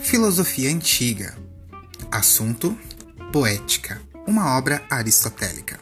Filosofia Antiga. Assunto: Poética, uma obra aristotélica.